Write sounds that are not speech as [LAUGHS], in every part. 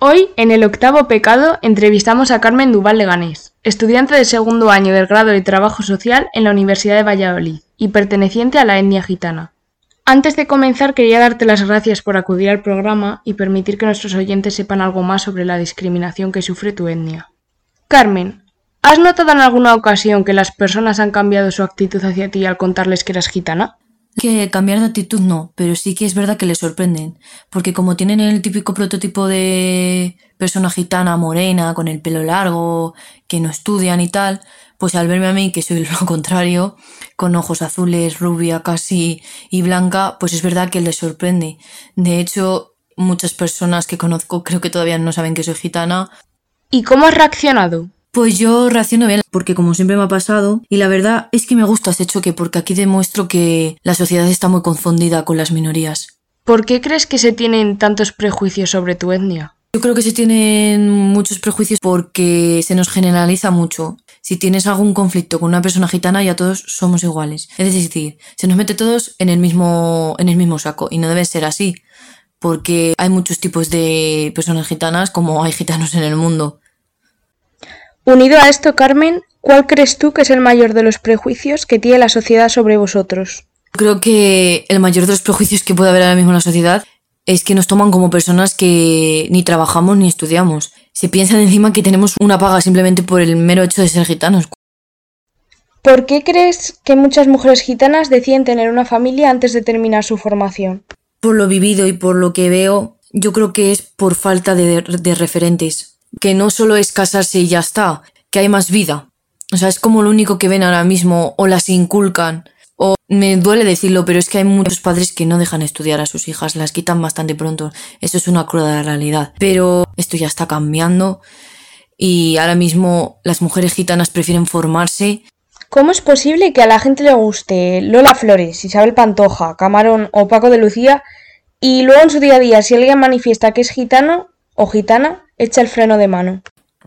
Hoy, en el octavo pecado, entrevistamos a Carmen Duval Leganés, estudiante de segundo año del grado de Trabajo Social en la Universidad de Valladolid y perteneciente a la etnia gitana. Antes de comenzar quería darte las gracias por acudir al programa y permitir que nuestros oyentes sepan algo más sobre la discriminación que sufre tu etnia. Carmen, ¿has notado en alguna ocasión que las personas han cambiado su actitud hacia ti al contarles que eras gitana? Que cambiar de actitud no, pero sí que es verdad que les sorprenden, porque como tienen el típico prototipo de persona gitana morena, con el pelo largo, que no estudian y tal, pues al verme a mí, que soy [LAUGHS] lo contrario, con ojos azules, rubia casi y blanca, pues es verdad que les sorprende. De hecho, muchas personas que conozco creo que todavía no saben que soy gitana. ¿Y cómo has reaccionado? Pues yo reacciono bien, porque como siempre me ha pasado, y la verdad es que me gusta ese choque, porque aquí demuestro que la sociedad está muy confundida con las minorías. ¿Por qué crees que se tienen tantos prejuicios sobre tu etnia? Yo creo que se tienen muchos prejuicios porque se nos generaliza mucho. Si tienes algún conflicto con una persona gitana, ya todos somos iguales. Es decir, se nos mete todos en el mismo, en el mismo saco, y no debe ser así, porque hay muchos tipos de personas gitanas como hay gitanos en el mundo. Unido a esto, Carmen, ¿cuál crees tú que es el mayor de los prejuicios que tiene la sociedad sobre vosotros? Creo que el mayor de los prejuicios que puede haber ahora mismo en la sociedad es que nos toman como personas que ni trabajamos ni estudiamos. Se piensan encima que tenemos una paga simplemente por el mero hecho de ser gitanos. ¿Por qué crees que muchas mujeres gitanas deciden tener una familia antes de terminar su formación? Por lo vivido y por lo que veo, yo creo que es por falta de, de referentes que no solo es casarse y ya está, que hay más vida. O sea, es como lo único que ven ahora mismo o las inculcan. O me duele decirlo, pero es que hay muchos padres que no dejan estudiar a sus hijas, las quitan bastante pronto. Eso es una cruda realidad. Pero esto ya está cambiando y ahora mismo las mujeres gitanas prefieren formarse. ¿Cómo es posible que a la gente le guste Lola Flores, Isabel Pantoja, Camarón o Paco de Lucía y luego en su día a día si alguien manifiesta que es gitano o gitana, echa el freno de mano?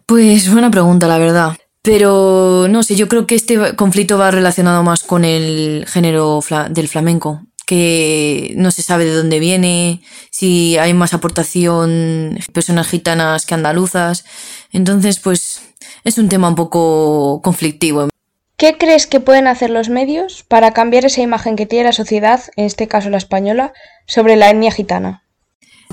Pues buena pregunta, la verdad. Pero no sé, yo creo que este conflicto va relacionado más con el género del flamenco, que no se sabe de dónde viene, si hay más aportación personas gitanas que andaluzas. Entonces, pues es un tema un poco conflictivo. ¿Qué crees que pueden hacer los medios para cambiar esa imagen que tiene la sociedad, en este caso la española, sobre la etnia gitana?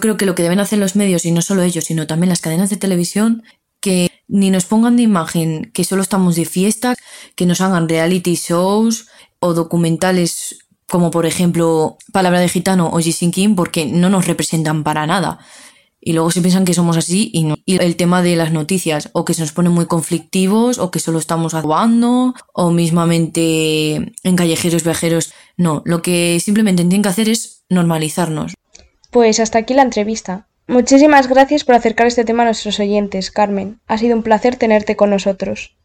Creo que lo que deben hacer los medios, y no solo ellos, sino también las cadenas de televisión, que ni nos pongan de imagen que solo estamos de fiesta, que nos hagan reality shows o documentales como por ejemplo Palabra de Gitano o Jason King porque no nos representan para nada. Y luego se piensan que somos así y no. Y el tema de las noticias, o que se nos ponen muy conflictivos, o que solo estamos actuando, o mismamente en callejeros viajeros. No, lo que simplemente tienen que hacer es normalizarnos. Pues hasta aquí la entrevista. Muchísimas gracias por acercar este tema a nuestros oyentes, Carmen. Ha sido un placer tenerte con nosotros.